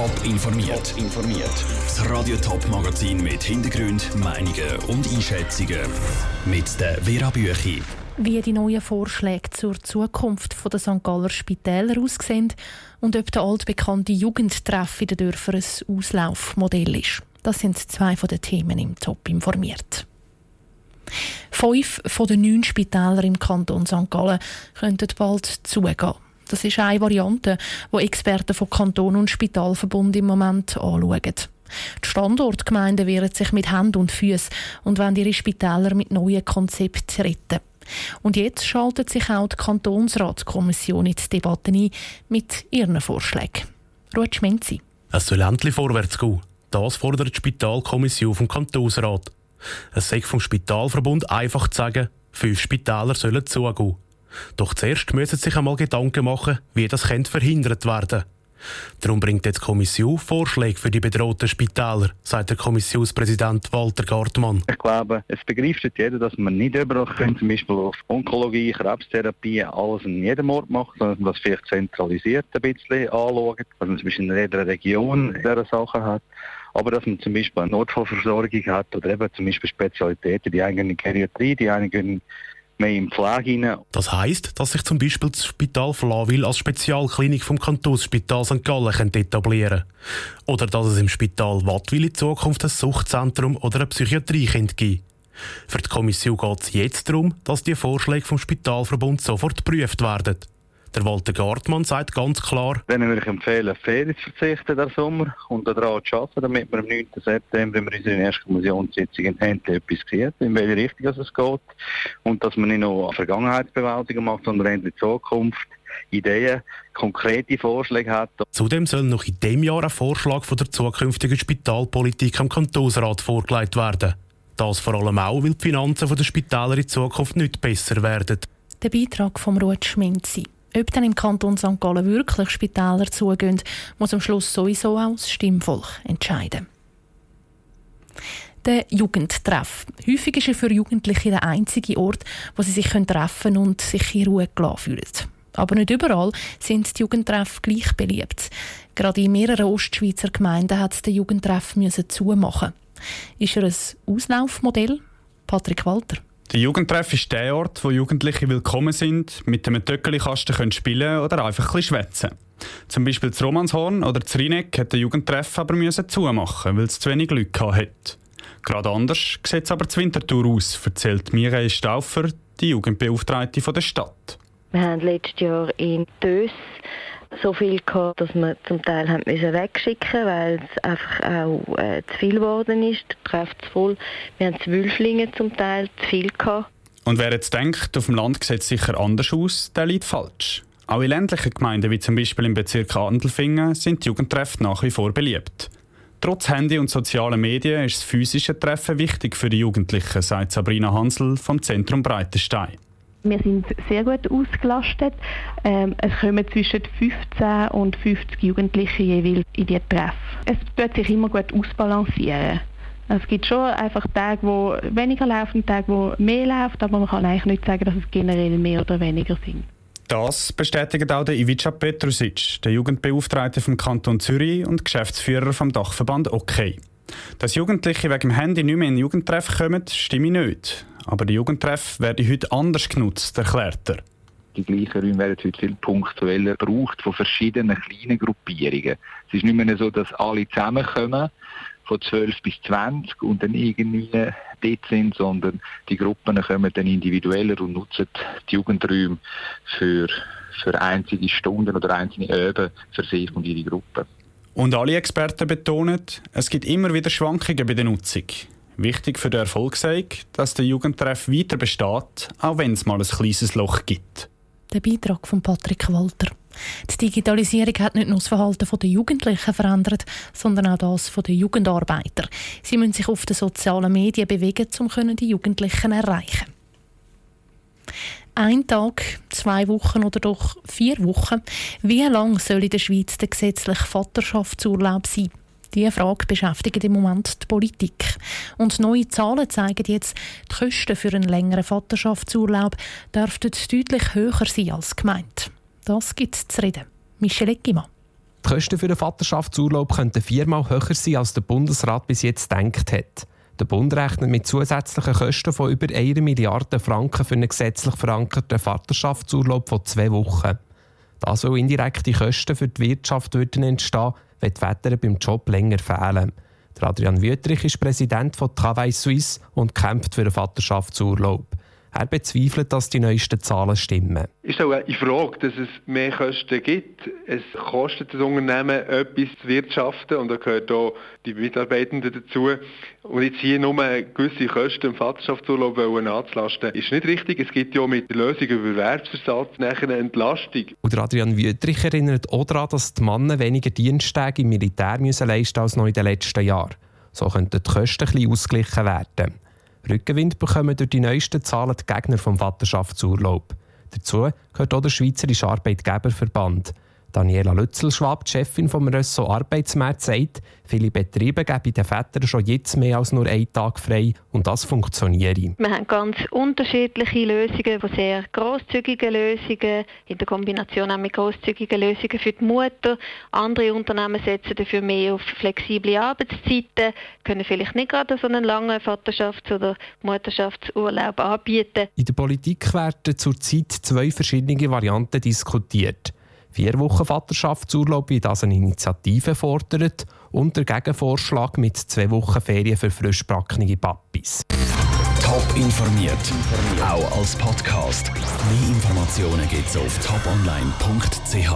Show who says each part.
Speaker 1: Top informiert. informiert. Das Radio Top Magazin mit Hintergrund, Meinungen und Einschätzungen mit der Vera Büchi.
Speaker 2: Wie die neuen Vorschläge zur Zukunft der St. Galler Spitäler aussehen und ob der altbekannte Jugendtreff in den Dörfern ein Auslaufmodell ist. Das sind zwei von den Themen im Top informiert. Fünf von den neun Spitälern im Kanton St. Gallen könnten bald zugehen. Das ist eine Variante, die Experten von Kanton und Spitalverbund im Moment anschauen. Die Standortgemeinden wehren sich mit Händen und Füßen und wollen ihre Spitäler mit neuen Konzepten retten. Und jetzt schaltet sich auch die Kantonsratskommission in die Debatte ein mit ihren Vorschlägen. Ruth Schmenzi.
Speaker 3: Es soll endlich vorwärts gehen. Das fordert die Spitalkommission vom Kantonsrat. Es sei vom Spitalverbund einfach zu sagen, fünf Spitäler sollen zugehen. Doch zuerst müssen sich einmal Gedanken machen, wie das verhindert werden könnte. Darum bringt jetzt die Kommission Vorschläge für die bedrohten Spitäler, sagt der Kommissionspräsident Walter Gartmann.
Speaker 4: Ich glaube, es begreift jeder, dass man nicht überall können, zum Beispiel auf Onkologie, Krebstherapie, alles in jedem Ort macht, sondern dass man das vielleicht zentralisiert ein bisschen anschaut, dass man zum Beispiel in jeder Region diese Sachen hat aber dass man zum Beispiel eine Notfallversorgung hat oder eben zum Beispiel Spezialitäten, die einen in Geriatrie, die einen mehr in Pflege rein.
Speaker 3: Das heisst, dass sich zum Beispiel das Spital Flawil als Spezialklinik vom Kantonsspital St. Gallen etablieren Oder dass es im Spital Wattwil in Zukunft ein Suchtzentrum oder eine Psychiatrie geben Für die Kommission geht es jetzt darum, dass die Vorschläge vom Spitalverbund sofort geprüft werden. Der Walter Gartmann sagt ganz klar,
Speaker 4: dann würde ich empfehlen, Ferien zu verzichten der Sommer und daran zu arbeiten, damit wir am 9. September in unserer ersten Kommissionssitzung endlich etwas sehen, in welche Richtung es geht und dass man nicht nur Vergangenheitsbewältigung macht, sondern endlich Zukunft. Ideen, konkrete Vorschläge hat.
Speaker 3: Zudem soll noch in diesem Jahr ein Vorschlag von der zukünftigen Spitalpolitik am Kantonsrat vorgelegt werden. Das vor allem auch, weil die Finanzen der Spitäler in Zukunft nicht besser werden.
Speaker 2: Der Beitrag von Ruth Schminzi. Ob dann im Kanton St. Gallen wirklich Spitäler zugehen, muss am Schluss sowieso auch das Stimmvolk entscheiden. Der Jugendtreff. Häufig ist er für Jugendliche der einzige Ort, wo sie sich treffen und sich in Ruhe gelassen fühlen. Aber nicht überall sind die Jugendtreff gleich beliebt. Gerade in mehreren Ostschweizer Gemeinden hat der Jugendtreff zumachen. Ist er ein Auslaufmodell? Patrick Walter.
Speaker 5: Der Jugendtreff ist der Ort, wo Jugendliche willkommen sind, mit einem Töckeli-Kasten spielen oder einfach ein schwätzen. Zum Beispiel das Romanshorn oder das Rheineck hat der Jugendtreff aber müssen zumachen, weil es zu wenig Leute hatte. Gerade anders sieht es aber zur Wintertour aus, erzählt Mireille Stauffer, die Jugendbeauftragte der Stadt.
Speaker 6: Wir haben letztes Jahr in Dös so viel gehabt, dass wir zum Teil haben müssen wegschicken weil es einfach auch äh, zu viel geworden ist, Treff zu voll. Wir haben Zwölflinge zum Teil zu viel gehabt.
Speaker 5: Und wer jetzt denkt, auf dem Land sieht es sicher anders aus, der liegt falsch. Auch in ländlichen Gemeinden, wie zum Beispiel im Bezirk Andelfingen, sind die Jugendtreffen nach wie vor beliebt. Trotz Handy und sozialen Medien ist das physische Treffen wichtig für die Jugendlichen, sagt Sabrina Hansel vom Zentrum Breitenstein.
Speaker 7: Wir sind sehr gut ausgelastet. Ähm, es kommen zwischen 15 und 50 Jugendliche jeweils in die Treff. Es tut sich immer gut ausbalancieren. Es gibt schon einfach Tage, wo weniger laufen, Tage, wo mehr läuft, aber man kann eigentlich nicht sagen, dass es generell mehr oder weniger sind.
Speaker 5: Das bestätigt auch der Ivica Petrusic, der Jugendbeauftragte vom Kanton Zürich und Geschäftsführer vom Dachverband OK. Dass Jugendliche wegen dem Handy nicht mehr in den Jugendtreff kommen, stimmt nicht. Aber der Jugendtreff werde heute anders genutzt, erklärt er.
Speaker 4: Die gleichen Räume werden heute viel punktueller gebraucht von verschiedenen kleinen Gruppierungen. Es ist nicht mehr so, dass alle zusammenkommen, von 12 bis 20 und dann irgendwie dort sind, sondern die Gruppen kommen dann individueller und nutzen die Jugendräume für, für einzige Stunden oder einzelne Öben für sich und ihre Gruppe.
Speaker 5: Und alle Experten betonen, es gibt immer wieder Schwankungen bei der Nutzung. Wichtig für den Erfolg sei, dass der Jugendtreff weiter besteht, auch wenn es mal ein kleines Loch gibt.
Speaker 2: Der Beitrag von Patrick Walter. Die Digitalisierung hat nicht nur das Verhalten der Jugendlichen verändert, sondern auch das der Jugendarbeiter. Sie müssen sich auf den sozialen Medien bewegen, um die Jugendlichen erreichen. Ein Tag, zwei Wochen oder doch vier Wochen. Wie lang soll in der Schweiz der gesetzliche Vaterschaftsurlaub sein? Diese Frage beschäftigt im Moment die Politik. Und neue Zahlen zeigen jetzt, die Kosten für einen längeren Vaterschaftsurlaub dürften deutlich höher sein als gemeint. Das gibt es zu reden. Michel Eckimann.
Speaker 8: Die Kosten für den Vaterschaftsurlaub könnten viermal höher sein, als der Bundesrat bis jetzt gedacht hat. Der Bund rechnet mit zusätzlichen Kosten von über 1 Milliarde Franken für einen gesetzlich verankerten Vaterschaftsurlaub von zwei Wochen. Das, weil indirekte Kosten für die Wirtschaft würden entstehen, wenn die Väter beim Job länger fehlen. Der Adrian Wüttrich ist Präsident von Travail Suisse und kämpft für einen Vaterschaftsurlaub. Er bezweifelt, dass die neuesten Zahlen stimmen.
Speaker 9: Es ist auch in Frage, dass es mehr Kosten gibt. Es kostet das Unternehmen etwas zu wirtschaften und da gehört auch die Mitarbeitenden dazu. Und jetzt hier nur gewisse Kosten im Vaterschaftsurlaub anzulasten, ist nicht richtig. Es gibt ja mit der Lösung über Erwerbsversatz eine Entlastung.
Speaker 8: Und Adrian Wüttrich erinnert auch daran, dass die Männer weniger Diensttage im Militär müssen leisten als noch in den letzten Jahren. So könnten die Kosten ein bisschen ausgeglichen werden. Rückenwind bekommen durch die neuesten Zahlen die Gegner vom Vaterschaftsurlaub. Dazu gehört auch der Schweizerische Arbeitgeberverband. Daniela Lützel-Schwab, Chefin vom Ressort Arbeitsmarkt, sagt, viele Betriebe geben den Vätern schon jetzt mehr als nur einen Tag frei und das funktioniert.
Speaker 6: Wir haben ganz unterschiedliche Lösungen, von sehr grosszügigen Lösungen, in der Kombination auch mit grosszügigen Lösungen für die Mutter. Andere Unternehmen setzen dafür mehr auf flexible Arbeitszeiten, können vielleicht nicht gerade so einen langen Vaterschafts- oder Mutterschaftsurlaub anbieten.
Speaker 8: In der Politik werden zurzeit zwei verschiedene Varianten diskutiert. Vier Wochen Vaterschaftsurlaub, wie das eine Initiative fordert, und der Gegenvorschlag mit zwei Wochen Ferien für frischbackene Papis.
Speaker 1: Top informiert, auch als Podcast. Mehr Informationen gibt es auf toponline.ch.